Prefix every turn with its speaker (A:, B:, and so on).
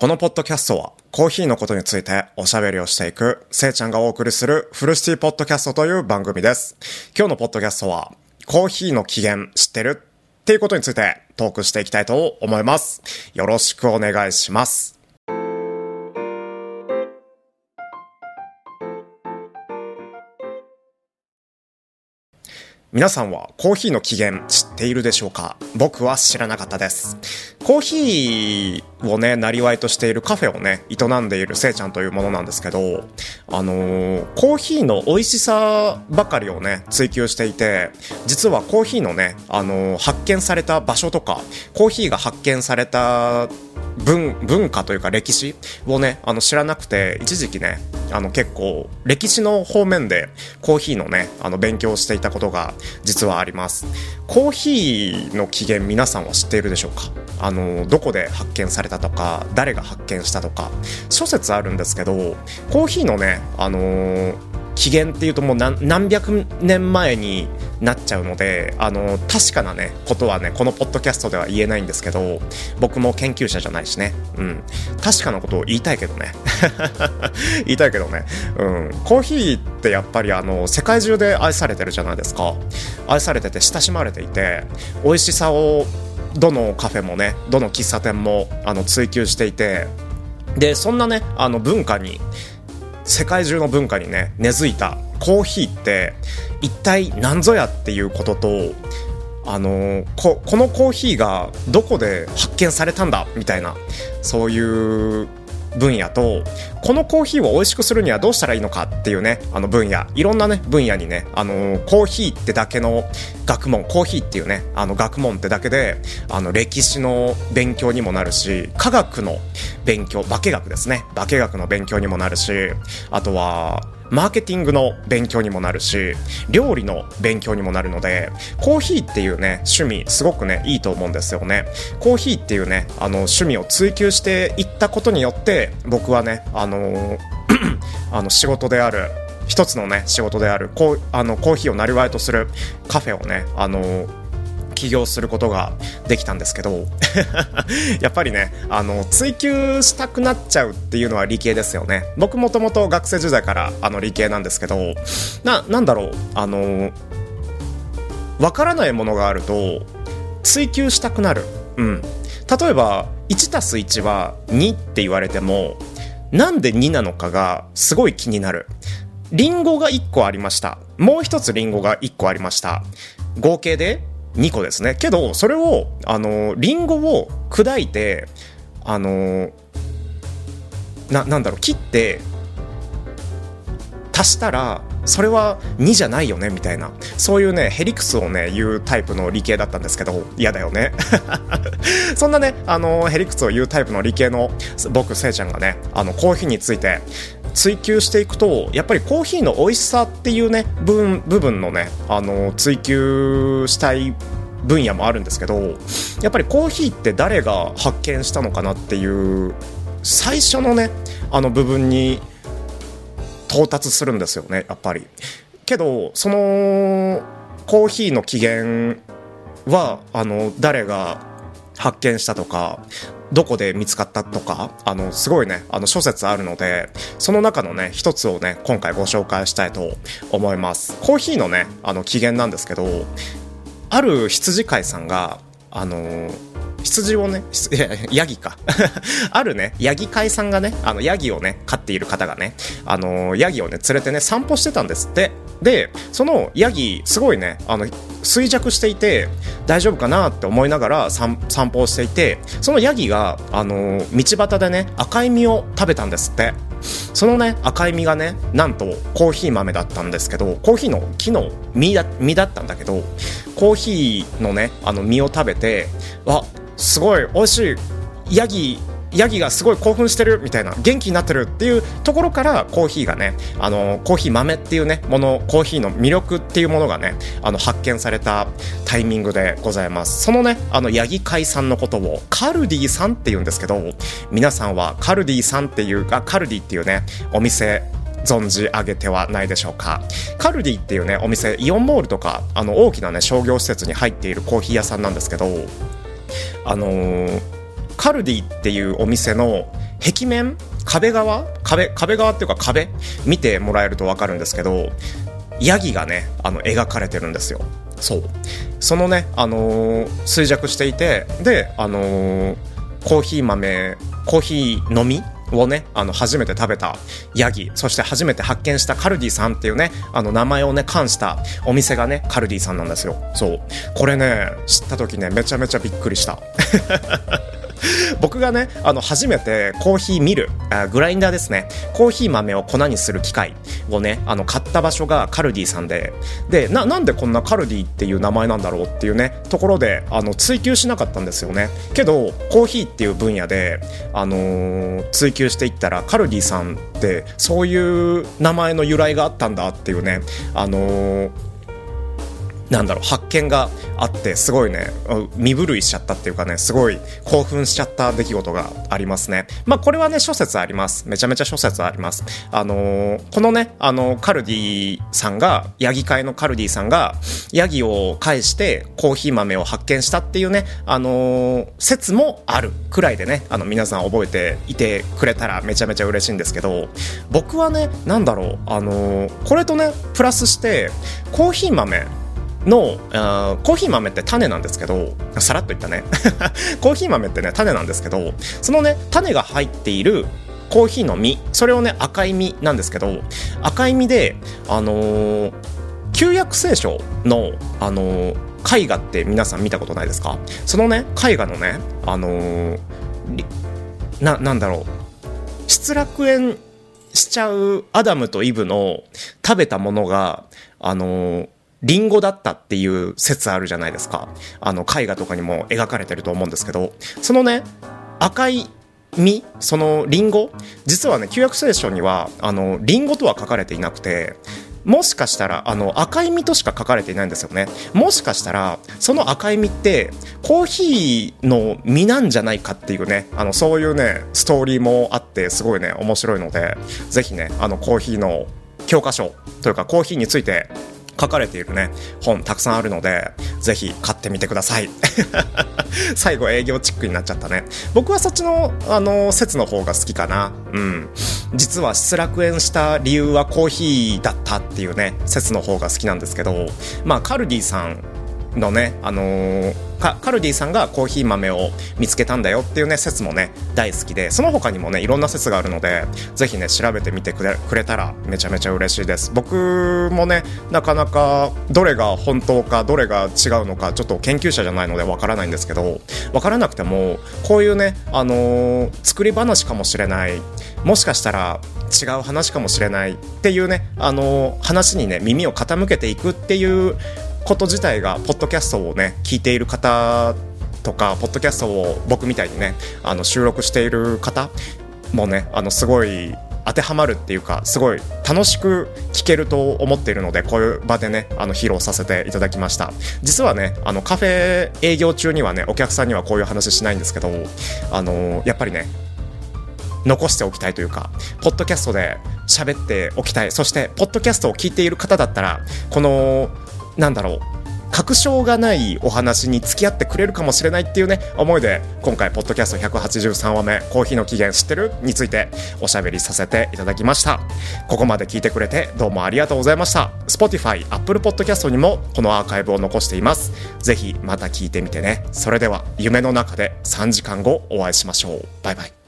A: このポッドキャストはコーヒーのことについておしゃべりをしていくせいちゃんがお送りするフルシティポッドキャストという番組です。今日のポッドキャストはコーヒーの起源知ってるっていうことについてトークしていきたいと思います。よろしくお願いします。皆さんはコーヒーの起源知っているでしょうか？僕は知らなかったです。コーヒーをね、なりわいとしているカフェをね、営んでいるせいちゃんというものなんですけど、あのーコーヒーの美味しさばかりをね、追求していて、実はコーヒーのね、あのー発見された場所とか、コーヒーが発見された文文化というか歴史をねあの知らなくて一時期ねあの結構歴史の方面でコーヒーのねあの勉強をしていたことが実はあります。コーヒーの起源皆さんは知っているでしょうか？あのどこで発見されたとか誰が発見したとか諸説あるんですけどコーヒーのねあの起源っていうともう何何百年前になっちゃうのであの確かなねことはねこのポッドキャストでは言えないんですけど僕も研究者じゃないしね、うん、確かなことを言いたいけどね。言いたいけどね、うん、コーヒーってやっぱりあの世界中で愛されてるじゃないですか。愛されてて親しまれていて美味しさをどのカフェもねどの喫茶店もあの追求していてでそんなねあの文化に世界中の文化にね根付いた。コーヒーって一体何ぞやっていうこととあのここのコーヒーがどこで発見されたんだみたいなそういう分野とこのコーヒーを美味しくするにはどうしたらいいのかっていうねあの分野いろんなね分野にねあのコーヒーってだけの学問コーヒーっていうねあの学問ってだけであの歴史の勉強にもなるし科学の勉強化学ですね。化学の勉強にもなるしあとはマーケティングの勉強にもなるし料理の勉強にもなるのでコーヒーっていうね趣味すごくねいいと思うんですよね。コーヒーっていうねあの趣味を追求していったことによって僕はねあの あの仕事である一つのね仕事であるコあのコーヒーをなりわいとするカフェをねあの起業することができたんですけど やっぱりねあの追求したくなっちゃうっていうのは理系ですよね。僕もともと学生時代からあの理系なんですけどななんだろうあのわからないものがあると追求したくなる。うん。例えば 1+1 は2って言われてもなんで2なのかがすごい気になる。リンゴが1個ありました。もう一つリンゴが1個ありました。合計で2個ですね。けどそれをあのリンゴを砕いてあのななんだろう切って足したらそれは2じゃないよねみたいな。そういうねヘリクスをね言うタイプの理系だったんですけど嫌だよね。そんなねあのヘリクスを言うタイプの理系の僕せいちゃんがねあのコーヒーについて追求していくとやっぱりコーヒーの美味しさっていうね部分部分のねあの追求したい分野もあるんですけどやっぱりコーヒーって誰が発見したのかなっていう最初のねあの部分に到達するんですよねやっぱり。けどそのコーヒーの起源はあの誰が発見したとかどこで見つかったとかあのすごいねあの諸説あるのでその中のね一つをね今回ご紹介したいと思います。コーヒーのねあの起源なんですけどある羊飼いさんがあの羊をね、ヤギか。あるね、ヤギ飼いさんがね、あの、ヤギをね、飼っている方がね、あの、ヤギをね、連れてね、散歩してたんですって。で、そのヤギ、すごいね、あの、衰弱していて、大丈夫かなって思いながら散歩をしていて、そのヤギが、あの、道端でね、赤い実を食べたんですって。そのね、赤い実がね、なんとコーヒー豆だったんですけど、コーヒーの木の実だ実だったんだけど、コーヒーのね、あの実を食べて、あ、すごい美味しいヤギヤギがすごい興奮してるみたいな元気になってるっていうところからコーヒーがねあのコーヒー豆っていうねものコーヒーの魅力っていうものがねあの発見されたタイミングでございます。そのねあのヤギ飼いさんのことをカルディさんっていうんですけど皆さんはカルディさんっていうあカルディっていうねお店存じ上げてはないでしょうか。カルディっていうねお店イオンモールとかあの大きなね商業施設に入っているコーヒー屋さんなんですけどあのーカルディっていうお店の壁面壁側？壁、壁側っていうか壁？見てもらえるとわかるんですけど、ヤギがね、あの、描かれてるんですよ。そう。そのね、あのー、衰弱していて、で、あのー、コーヒー豆、コーヒー飲みをね、あの、初めて食べたヤギ、そして初めて発見したカルディさんっていうね、あの、名前をね、冠したお店がね、カルディさんなんですよ。そう。これね、知った時ね、めちゃめちゃびっくりした。僕がね、あの、初めてコーヒーミル、あグラインダーですね。コーヒー豆を粉にする機械をね、あの、買った場所がカルディさんで、で、な、なんでこんなカルディっていう名前なんだろうっていうね、ところで、あの、追求しなかったんですよね。けど、コーヒーっていう分野で、あのー、追求していったら、カルディさんって、そういう名前の由来があったんだっていうね、あのーなんだろう、発見があって、すごいね、身震いしちゃったっていうかね、すごい興奮しちゃった出来事がありますね。まあ、これはね、諸説あります。めちゃめちゃ諸説あります。あのー、このね、あの、カルディさんが、ヤギ会のカルディさんが、ヤギを介してコーヒー豆を発見したっていうね、あのー、説もあるくらいでね、あの、皆さん覚えていてくれたらめちゃめちゃ嬉しいんですけど、僕はね、なんだろう、あのー、これとね、プラスして、コーヒー豆、のコーヒー豆って種なんですけどさらっと言ったね。コーヒー豆ってね種なんですけどそのね種が入っているコーヒーの実それをね赤い実なんですけど赤い実であのー、旧約聖書のあのー、絵画って皆さん見たことないですか？そのね絵画のねあのー、ななんだろう。失楽園しちゃうアダムとイブの食べたものがあのーリンゴだったっていう説あるじゃないですか。あの、絵画とかにも描かれてると思うんですけど、そのね、赤い実、そのリンゴ、実はね、旧約聖書には、あの、リンゴとは書かれていなくて、もしかしたら、あの、赤い実としか書かれていないんですよね。もしかしたら、その赤い実って、コーヒーの実なんじゃないかっていうね、あの、そういうね、ストーリーもあって、すごいね、面白いので、ぜひね、あの、コーヒーの教科書というか、コーヒーについて書かれているね、本たくさんあるので、ぜひ買ってみてください。最後営業チックになっちゃったね。僕はそっちの、あの、説の方が好きかな。うん。実は失楽園した理由はコーヒーだったっていうね、説の方が好きなんですけど、まあ、カルディさんのね、あのー、カルディさんがコーヒー豆を見つけたんだよっていうね説もね大好きでその他にもねいろんな説があるのでぜひね調べてみてくれくれたらめちゃめちゃ嬉しいです。僕もねなかなかどれが本当かどれが違うのかちょっと研究者じゃないのでわからないんですけどわからなくてもこういうねあのー、作り話かもしれない。もしかしたら違う話かもしれないっていうねあのー、話にね耳を傾けていくっていうこと自体がポッドキャストをね聞いている方とかポッドキャストを僕みたいにねあの収録している方もねあのすごい当てはまるっていうかすごい楽しく聞けると思っているのでこういう場でねあの披露させていただきました実はねあのカフェ営業中にはねお客さんにはこういう話しないんですけどあのやっぱりね残しておきたいというか、ポッドキャストで喋っておきたい。そして、ポッドキャストを聞いている方だったら、このなんだろう。確証がないお話に付き合ってくれるかもしれないっていうね思いで今回ポッドキャスト183話目コーヒーの起源知ってるについておしゃべりさせていただきました。ここまで聞いてくれてどうもありがとうございました。Spotify、Apple Podcast にもこのアーカイブを残しています。ぜひまた聞いてみてね。それでは夢の中で3時間後お会いしましょう。バイバイ。